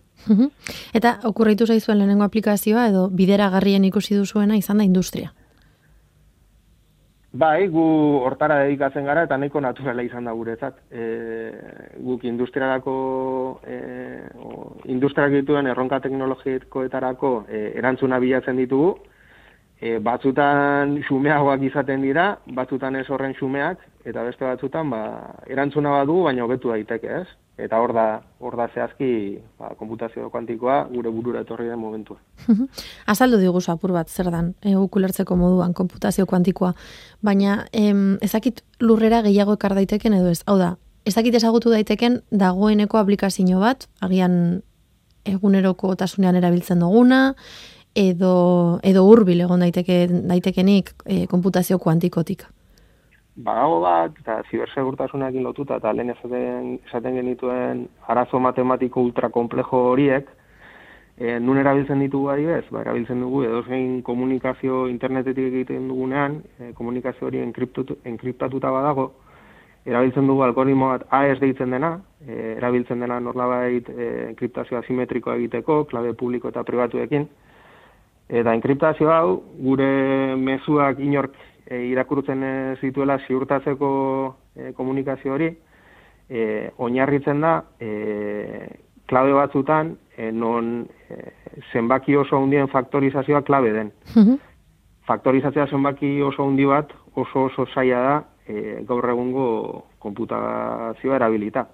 eta okurritu zaizuen lehenengo aplikazioa edo bidera garrien ikusi duzuena izan da industria? Bai, gu hortara dedikatzen gara eta nahiko naturala izan da guretzat. E, guk industrialako, e, industriak dituen erronka teknologikoetarako e, erantzuna bilatzen ditugu, e, batzutan xumeagoak izaten dira, batzutan ez horren xumeak, eta beste batzutan ba, erantzuna badu, baina hobetu daiteke, ez? Eta hor da, hor da zehazki ba, komputazio kuantikoa gure burura etorri den momentua. Azaldu digu apur bat, zer dan, e, ukulertzeko moduan komputazio kuantikoa, baina em, ezakit lurrera gehiago ekar daiteken edo ez, hau da, ezakit ezagutu daiteken dagoeneko aplikazio bat, agian eguneroko tasunean erabiltzen duguna, edo edo hurbil egon daiteke daitekenik e, konputazio kuantikotik. Badago bat, eta zibersegurtasunakin lotuta, eta lehen esaten, esaten genituen arazo matematiko ultrakomplejo horiek, e, nun erabiltzen ditugu adibez, ba, erabiltzen dugu edo zein komunikazio internetetik egiten dugunean, e, komunikazio hori enkriptatuta badago, erabiltzen dugu algoritmo bat AES deitzen dena, e, erabiltzen dena norlabait e, enkriptazio asimetrikoa egiteko, klabe publiko eta pribatuekin, Eta enkriptazio hau, gure mezuak inork e, irakurtzen e, zituela ziurtatzeko e, komunikazio hori, e, oinarritzen da, e, klabe batzutan, e, non e, zenbaki oso hundien faktorizazioa klabe den. Faktorizazioa zenbaki oso hundi bat, oso oso zaila da, e, gaur egungo konputazioa erabilita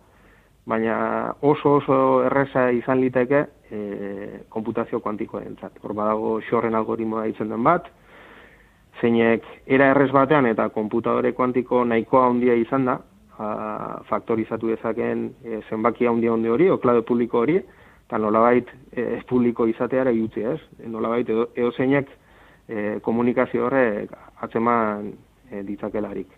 baina oso oso erresa izan liteke e, konputazio kuantikoa entzat. Hor badago xorren algoritmoa ditzen den bat, zeinek era errez batean eta konputadore kuantiko nahikoa handia izan da, a, faktorizatu dezaken e, zenbaki handia handi hori, o klabe publiko hori, eta nolabait e, publiko izateara jutzi ez. Nolabait edo, edo zeinek e, komunikazio horrek atzeman e, ditzakelarik.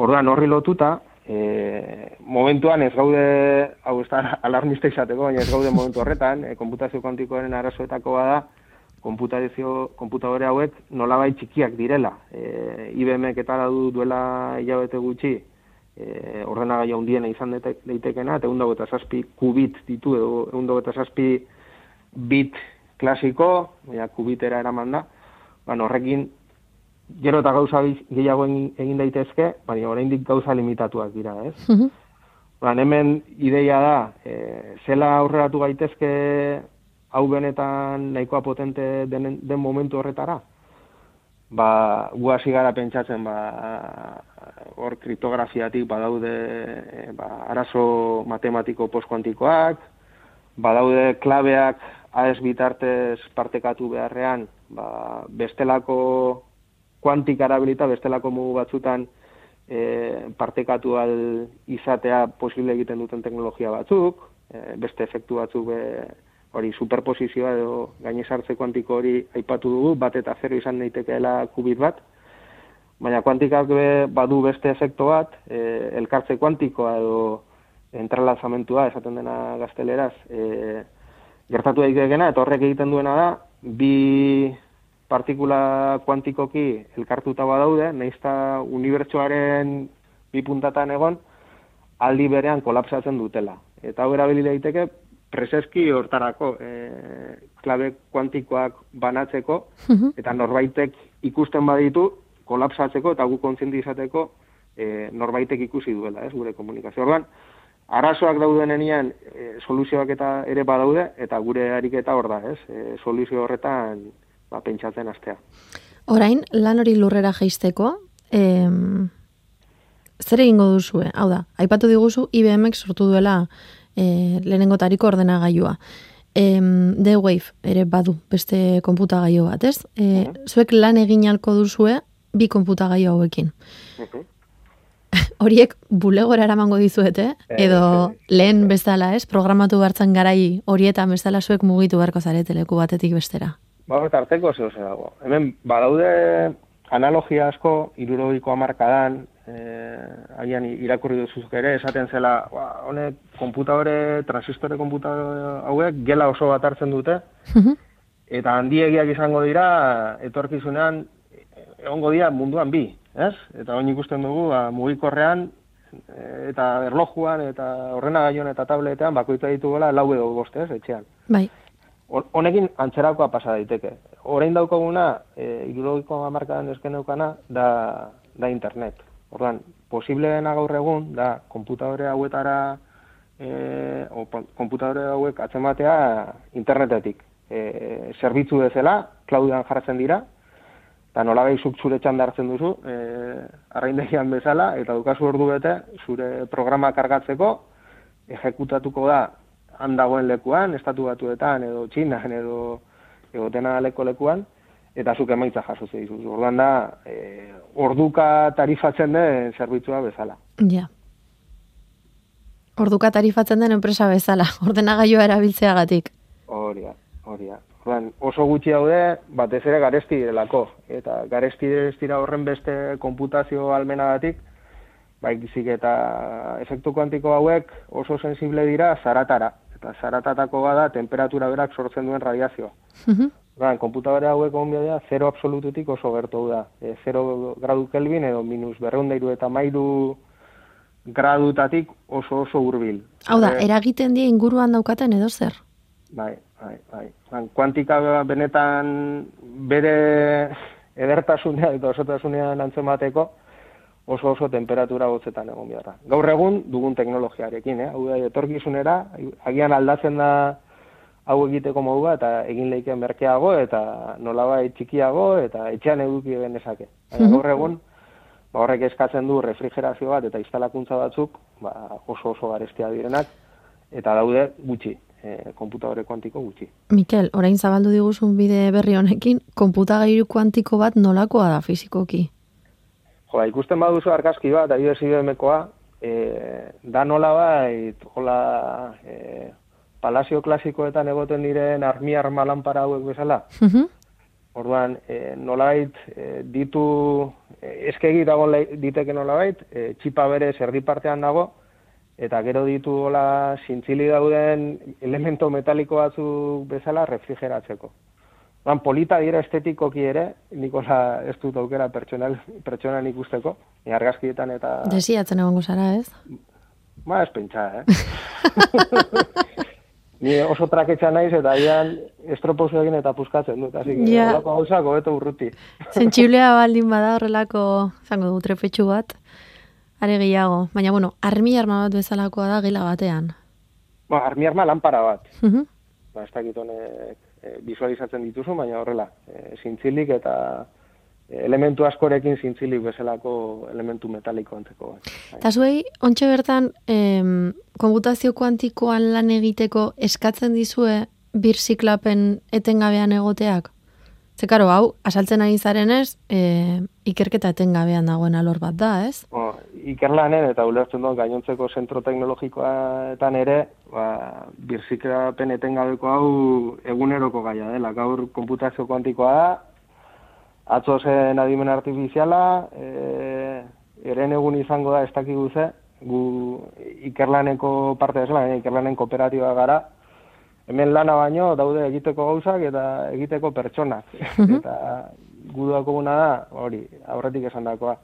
Orduan horri lotuta, e, momentuan ez gaude, hau ez da [LAUGHS] alarmista izateko, baina ez gaude momentu horretan, e, konputazio kuantikoaren arazoetako bada, konputazio, konputadore hauek nolabait txikiak direla. E, IBM eta du duela hilabete gutxi, e, ordenagaia hundiena izan daitekena, eta egun eta zazpi kubit ditu, egun eta zazpi bit klasiko, baina kubitera eraman da, baina horrekin gero eta gauza gehiago egin, daitezke, baina oraindik gauza limitatuak dira, ez? Mm hemen ideia da, e, zela aurreratu gaitezke hau benetan nahikoa potente den, den momentu horretara? Ba, guazi gara pentsatzen, ba, hor kriptografiatik badaude e, ba, arazo matematiko postkuantikoak, badaude klabeak AES bitartez partekatu beharrean, ba, bestelako kuantik arabilita, bestelako mugu batzutan e, partekatu al izatea posible egiten duten teknologia batzuk, e, beste efektu batzuk be, hori superposizioa edo gainezartze kuantiko hori aipatu dugu, bat eta zero izan daitekeela kubit bat, baina kuantikak be, badu beste efektu bat, e, elkartze kuantikoa edo entrelazamentua, esaten dena gazteleraz, e, gertatu daitekena, eta horrek egiten duena da, bi partikula kuantikoki elkartuta badaude, nahizta unibertsuaren bi puntatan egon, aldi berean kolapsatzen dutela. Eta hau erabili daiteke, preseski hortarako e, klabe kuantikoak banatzeko, eta norbaitek ikusten baditu, kolapsatzeko eta gu kontzientizateko e, norbaitek ikusi duela, ez, gure komunikazio. Orduan, arazoak dauden enean, e, soluzioak eta ere badaude, eta gure ariketa hor da, ez, e, soluzio horretan ba, pentsatzen astea. Orain, lan hori lurrera jaisteko, em, zer egingo duzu, hau da, aipatu diguzu IBMek sortu duela e, lehenengo tariko ordenagailua. Em, The Wave ere badu beste konputagailu bat, ez? E, Zuek lan egin alko duzue bi konputagailu hauekin. [LAUGHS] Horiek bulegora eramango dizuete, edo lehen bezala, ez? Programatu hartzen garai horietan bezala zuek mugitu beharko zarete leku batetik bestera. Ba, arteko zeu dago. Hemen, badaude analogia asko, irurogiko amarkadan, eh, agian irakurri duzuzuk ere, esaten zela, ba, honek, konputadore, transistore konputadore hauek, gela oso bat hartzen dute, eta handiegiak izango dira, etorkizunean, egongo dira munduan bi, ez? Eta hori ikusten dugu, ba, mugikorrean, eh, eta erlojuan, eta horrena gaion eta tabletean, bakoitza dituela, lau edo boste, ez, etxean. Bai honekin antzerakoa pasa daiteke. Orain daukaguna, e, irurogiko amarkadan esken daukana, da, da internet. Orduan, posible dena gaur egun, da, komputadore hauetara, e, o, komputadore hauek atzematea internetetik. E, zerbitzu bezala, klaudian jartzen dira, eta nola behi zure txandartzen duzu, e, arraindegian bezala, eta dukazu ordu bete, zure programa kargatzeko, ejekutatuko da han dagoen lekuan, estatu batuetan, edo txinan, edo egotena leko lekuan, eta zuk emaitza jaso zeizu. Orduan da, e, orduka tarifatzen den zerbitzua bezala. Ja. Orduka tarifatzen den enpresa bezala, [LAUGHS] ordenagailua erabiltzeagatik. Horia, horia. Orduan, oso gutxi daude, batez ere garesti direlako. Eta garesti dira horren beste konputazio almenagatik, baizik eta efektu kuantiko hauek oso sensible dira zaratara eta zaratatako bada temperatura berak sortzen duen radiazioa. Mm -hmm. konputadore hauek onbia da, zero absolututik oso gertu da. E, zero gradu kelvin edo minus berreundairu eta mairu gradutatik oso oso hurbil. Hau da, eragiten die inguruan daukaten edo zer? Bai, bai, bai. Ban, kuantika benetan bere edertasunea eta osotasunea nantzen bateko, oso oso temperatura gotzetan egon biharra. Gaur egun dugun teknologiarekin, eh? hau da, etorkizunera, agian aldatzen da hau egiteko modua eta egin leiken merkeago eta nolaba txikiago eta etxean eduki genezake. Mhm. Gaur egun, ba, horrek eskatzen du refrigerazio bat eta instalakuntza batzuk ba, oso oso garestia direnak eta daude gutxi, e, konputadore kuantiko gutxi. Mikel, orain zabaldu diguzun bide berri honekin, konputagairu kuantiko bat nolakoa da fizikoki? Joa, ikusten baduzu argazki bat, ari desi e, da nola bai, jola, e, palazio klasikoetan egoten diren armi arma lanpara hauek bezala. Uh Orduan, e, nolait, e, ditu, e, eskegi dago diteke nolait, e, txipa bere zerdi partean dago, eta gero ditu hola, zintzili dauden elemento metaliko batzuk bezala refrigeratzeko. Ban, polita dira estetikoki ere, nikola ez dut aukera pertsonal, pertsonan ikusteko, ni argazkietan eta... Desiatzen egon gozara, ez? Ba, ez pentsa, eh? [LAUGHS] Ni oso traketxa naiz eta ian estropozu egin eta puskatzen dut, que Ja. holako gauzak hobeto urruti. [LAUGHS] Sentsiblea baldin bada horrelako, zango du, trepetxu bat, are gehiago. Baina, bueno, armi arma bat bezalakoa da gela batean. Ba, armi arma lanpara bat. Mhm. Ba, ez dakit honek e, visualizatzen dituzu, baina horrela, e, zintzilik eta e, elementu askorekin zintzilik bezalako elementu metaliko antzeko. Bai. Eta zuei, ontxe bertan, em, konputazio kuantikoan lan egiteko eskatzen dizue birziklapen etengabean egoteak? Ze, karo, hau, asaltzen ari zarenez, e, ikerketa etengabean dagoen alor bat da, ez? Bo, ikerlanen eta ulertzen dut gainontzeko zentro teknologikoetan ere, ba, birziklapen etengabeko hau eguneroko gaia dela. Gaur konputazio kuantikoa da, atzo zen adimen artifiziala, e, eren egun izango da ez dakigu ze, gu ikerlaneko parte bezala, ikerlanen kooperatiba gara, hemen lana baino daude egiteko gauzak eta egiteko pertsonak. eta gu daukaguna da, hori, aurretik esandakoa,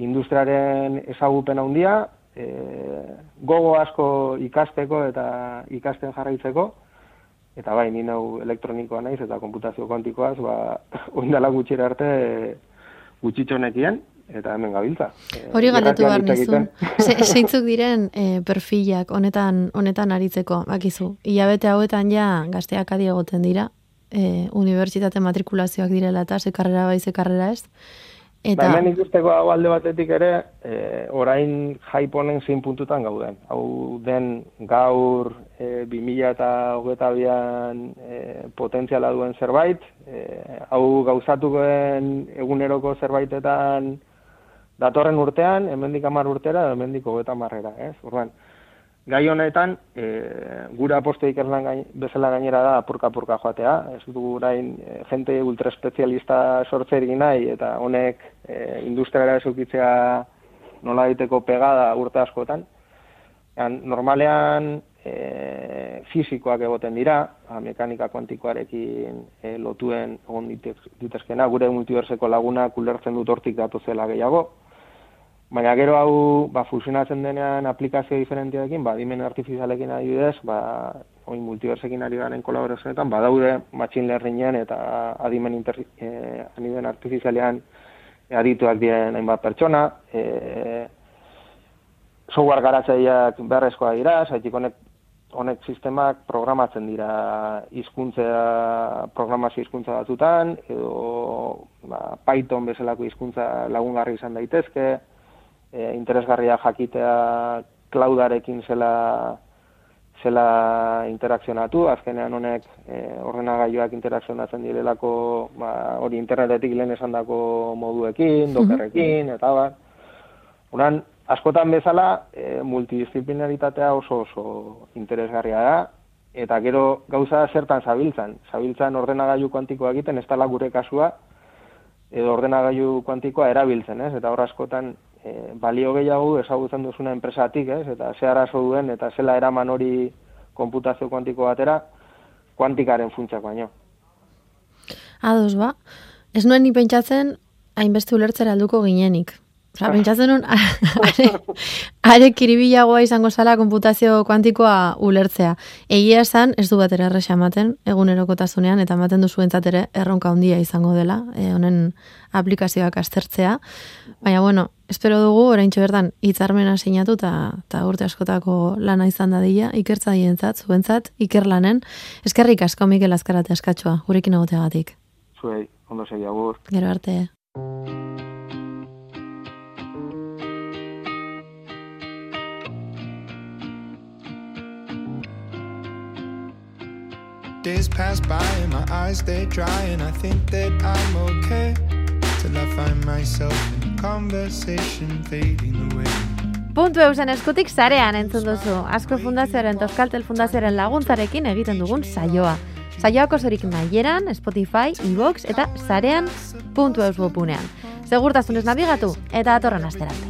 industriaren ezagupen handia, e, gogo asko ikasteko eta ikasten jarraitzeko, eta bai, ni nau elektronikoa naiz eta konputazio kuantikoaz, ba, [LAUGHS] oindala gutxira arte e, gutxitxonekien, eta hemen gabiltza. E, Hori galdetu behar nizun. [LAUGHS] zeintzuk diren e, perfilak honetan honetan aritzeko, bakizu. Hilabete hauetan ja gazteak adi egoten dira, e, unibertsitate matrikulazioak direla eta ze karrera bai ze karrera ez. Eta, Ba, hemen ikusteko hau alde batetik ere, e, orain honen zein puntutan gauden. Hau den gaur e, 2000 eta hogeta bian e, potentziala duen zerbait, e, hau gauzatukoen eguneroko zerbaitetan datorren urtean, hemendik hamar urtera, hemendik hogeta marrera, ez? Orduan, gai honetan, e, gura aposto ikerlan gain, bezala gainera da apurka-apurka joatea, ez dugu orain e, jente ultraespezialista sortzerik nahi, eta honek e, industriara ezukitzea nola egiteko pegada urte askotan. Ean, normalean e, fizikoak egoten dira, ba, mekanika kuantikoarekin e, lotuen egon ditez- ditezkena, gure multiverseko lagunak ulertzen dut hortik datozela gehiago, Baina gero hau ba, fusionatzen denean aplikazio diferenteekin, ba, adimen artifizialekin adibidez, ba, oin multiversekin ari garen kolaborazioetan, badaude machine learningen eta adimen, inter, eh, adimen artifizialean adituak diren hainbat pertsona, eh, software garatzaileak beharrezkoa dira, zaitik honek honek sistemak programatzen dira hizkuntza programazio hizkuntza batzutan edo ba, Python bezalako hizkuntza lagungarri izan daitezke, e, interesgarria jakitea cloudarekin zela zela interakzionatu, azkenean honek e, ordenagailuak interakzionatzen direlako ba, hori internetetik lehen esandako moduekin, dokerrekin, eta bar. Uran, askotan bezala, e, multidisciplinaritatea oso oso interesgarria da, eta gero gauza zertan zabiltzan. Zabiltzan ordenagailu kuantikoa egiten, ez dela gure kasua, edo ordenagailu kuantikoa erabiltzen, ez? Eta hor askotan e, balio gehiago ezagutzen duzuna enpresatik, ez? Eta ze arazo duen eta zela eraman hori konputazio kuantiko batera, kuantikaren funtsak baino. ados ba, ez nuen ni pentsatzen hainbeste ulertzera alduko ginenik. Osa, pentsatzen nun, [LAUGHS] are, are kiribilagoa izango zala konputazio kuantikoa ulertzea. Egia esan, ez du batera erresa ematen, egunerokotasunean, eta ematen duzu ere erronka handia izango dela, e, honen aplikazioak aztertzea. Baina, bueno, espero dugu, orain bertan hitzarmena sinatu eta eta urte askotako lana izan dadila, ikertza dientzat, zuentzat, ikerlanen. Eskerrik asko Mikel Azkarate askatxoa, gurekin egoteagatik. Zuei, ondo segi agur. Gero arte. Days pass by and my eyes they dry and I think that I'm okay till I find myself in a conversation fading away. Puntu eusen eskutik zarean entzun duzu. Asko fundazioaren eta Euskaltel fundazioaren laguntzarekin egiten dugun saioa. Saioak osorik nahieran, Spotify, iVox eta zarean puntu eus webunean. Segurtasunez nabigatu eta datorren asterarte.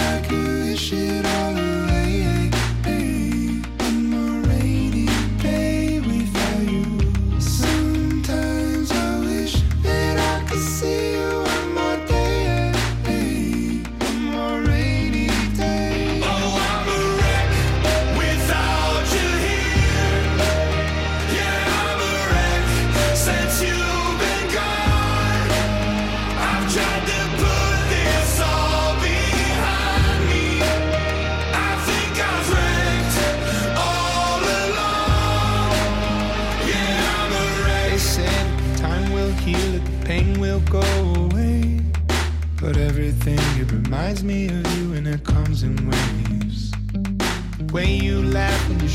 I could wish it all away.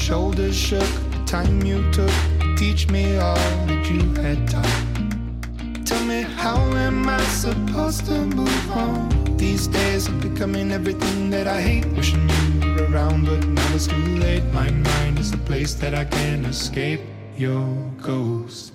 Shoulders shook, the time you took, teach me all that you had taught. Tell me, how am I supposed to move on? These days I'm becoming everything that I hate. Wishing you were around, but now it's too late. My mind is a place that I can't escape your ghost.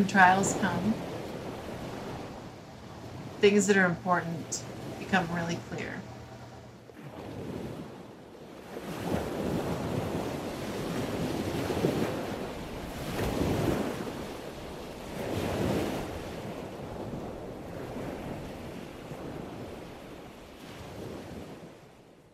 When trials come, things that are important become really clear.